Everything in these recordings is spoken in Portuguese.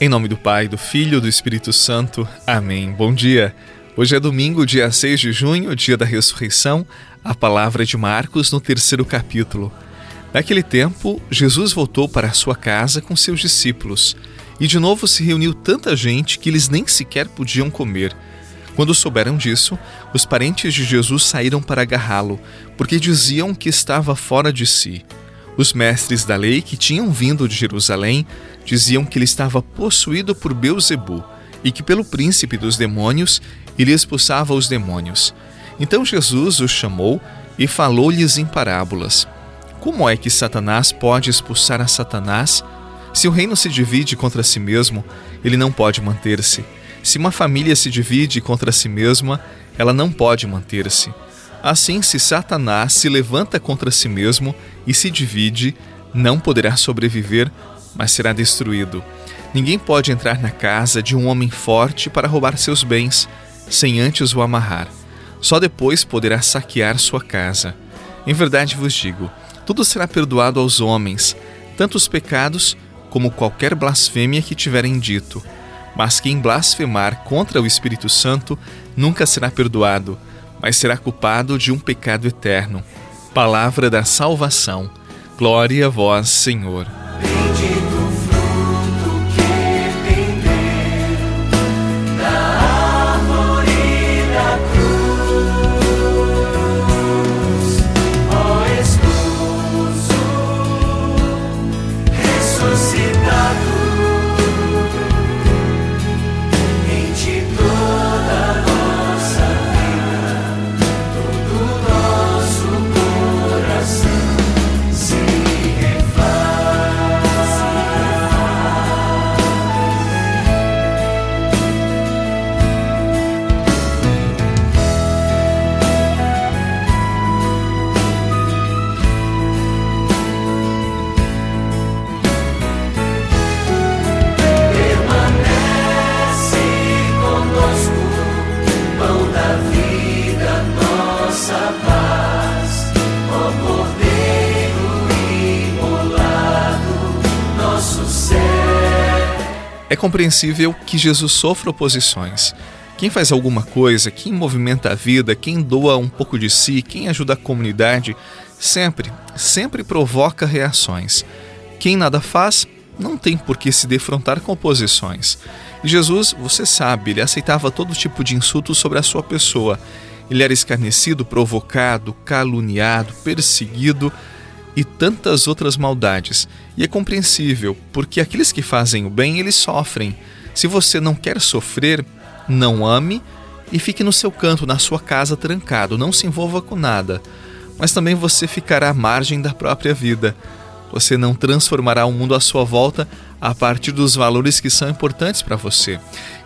Em nome do Pai, do Filho e do Espírito Santo. Amém. Bom dia. Hoje é domingo, dia 6 de junho, dia da ressurreição, a palavra de Marcos no terceiro capítulo. Naquele tempo, Jesus voltou para a sua casa com seus discípulos e de novo se reuniu tanta gente que eles nem sequer podiam comer. Quando souberam disso, os parentes de Jesus saíram para agarrá-lo, porque diziam que estava fora de si. Os mestres da lei que tinham vindo de Jerusalém diziam que ele estava possuído por Beuzebu e que pelo príncipe dos demônios ele expulsava os demônios. Então Jesus os chamou e falou-lhes em parábolas. Como é que Satanás pode expulsar a Satanás? Se o reino se divide contra si mesmo, ele não pode manter-se. Se uma família se divide contra si mesma, ela não pode manter-se. Assim, se Satanás se levanta contra si mesmo e se divide, não poderá sobreviver, mas será destruído. Ninguém pode entrar na casa de um homem forte para roubar seus bens, sem antes o amarrar. Só depois poderá saquear sua casa. Em verdade vos digo: tudo será perdoado aos homens, tanto os pecados como qualquer blasfêmia que tiverem dito. Mas quem blasfemar contra o Espírito Santo nunca será perdoado, mas será culpado de um pecado eterno. Palavra da salvação. Glória a vós, Senhor. É compreensível que Jesus sofra oposições. Quem faz alguma coisa, quem movimenta a vida, quem doa um pouco de si, quem ajuda a comunidade, sempre, sempre provoca reações. Quem nada faz, não tem por que se defrontar com oposições. Jesus, você sabe, ele aceitava todo tipo de insultos sobre a sua pessoa. Ele era escarnecido, provocado, caluniado, perseguido e tantas outras maldades. E é compreensível, porque aqueles que fazem o bem, eles sofrem. Se você não quer sofrer, não ame e fique no seu canto, na sua casa, trancado, não se envolva com nada. Mas também você ficará à margem da própria vida. Você não transformará o mundo à sua volta a partir dos valores que são importantes para você.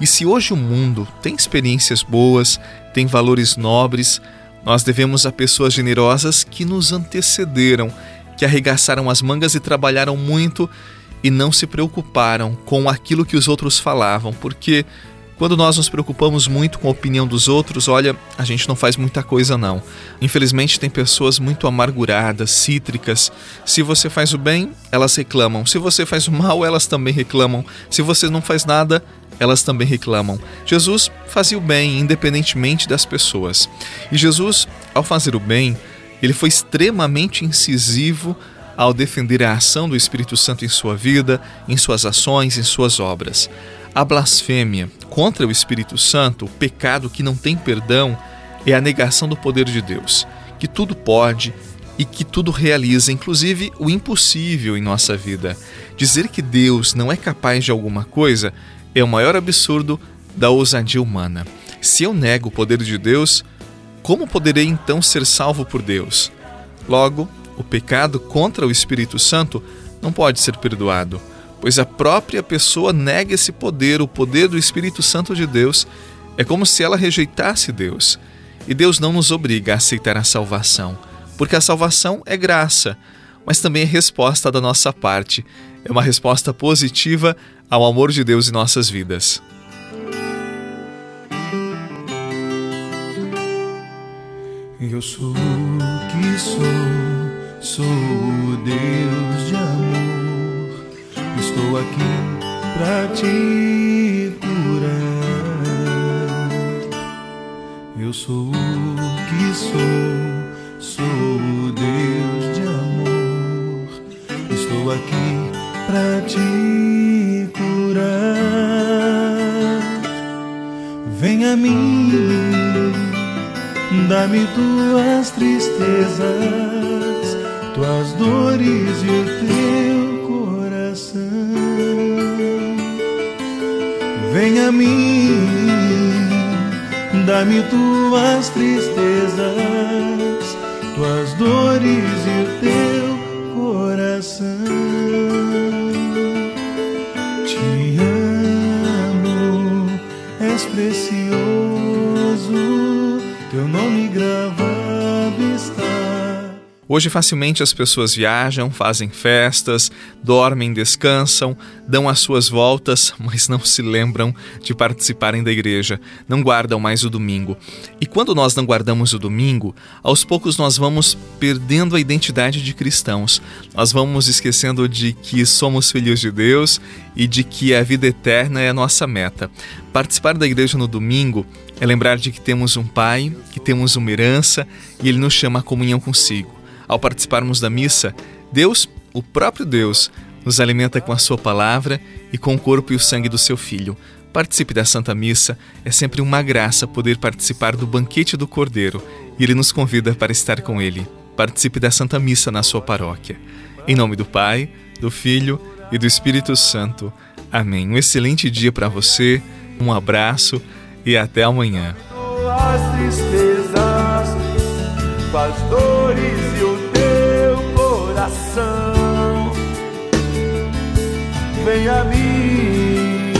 E se hoje o mundo tem experiências boas, tem valores nobres, nós devemos a pessoas generosas que nos antecederam que arregaçaram as mangas e trabalharam muito e não se preocuparam com aquilo que os outros falavam, porque quando nós nos preocupamos muito com a opinião dos outros, olha, a gente não faz muita coisa não. Infelizmente tem pessoas muito amarguradas, cítricas. Se você faz o bem, elas reclamam. Se você faz o mal, elas também reclamam. Se você não faz nada, elas também reclamam. Jesus fazia o bem independentemente das pessoas. E Jesus, ao fazer o bem, ele foi extremamente incisivo ao defender a ação do Espírito Santo em sua vida, em suas ações, em suas obras. A blasfêmia contra o Espírito Santo, o pecado que não tem perdão, é a negação do poder de Deus, que tudo pode e que tudo realiza, inclusive o impossível em nossa vida. Dizer que Deus não é capaz de alguma coisa é o maior absurdo da ousadia humana. Se eu nego o poder de Deus, como poderei então ser salvo por Deus? Logo, o pecado contra o Espírito Santo não pode ser perdoado, pois a própria pessoa nega esse poder, o poder do Espírito Santo de Deus. É como se ela rejeitasse Deus. E Deus não nos obriga a aceitar a salvação, porque a salvação é graça, mas também é resposta da nossa parte. É uma resposta positiva ao amor de Deus em nossas vidas. Eu sou o que sou, sou o Deus de amor. Estou aqui pra te curar. Eu sou o que sou, sou o Deus de amor. Estou aqui pra te curar. Vem a mim Dá-me tuas tristezas, tuas dores e o teu coração. Vem a mim, dá-me tuas tristezas, tuas dores e o teu coração. Hoje facilmente as pessoas viajam, fazem festas, dormem, descansam, dão as suas voltas, mas não se lembram de participarem da igreja, não guardam mais o domingo. E quando nós não guardamos o domingo, aos poucos nós vamos perdendo a identidade de cristãos. Nós vamos esquecendo de que somos filhos de Deus e de que a vida eterna é a nossa meta. Participar da igreja no domingo é lembrar de que temos um Pai, que temos uma herança e Ele nos chama à comunhão consigo. Ao participarmos da missa, Deus, o próprio Deus, nos alimenta com a Sua palavra e com o corpo e o sangue do Seu Filho. Participe da Santa Missa, é sempre uma graça poder participar do banquete do Cordeiro e Ele nos convida para estar com Ele. Participe da Santa Missa na sua paróquia. Em nome do Pai, do Filho e do Espírito Santo. Amém. Um excelente dia para você, um abraço e até amanhã. As tristezas, as dores coração. Vem a mim,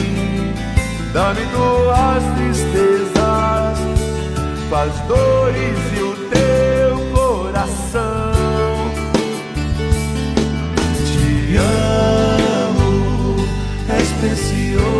dá-me tuas tristezas, as dores e o teu coração. Te amo, és precioso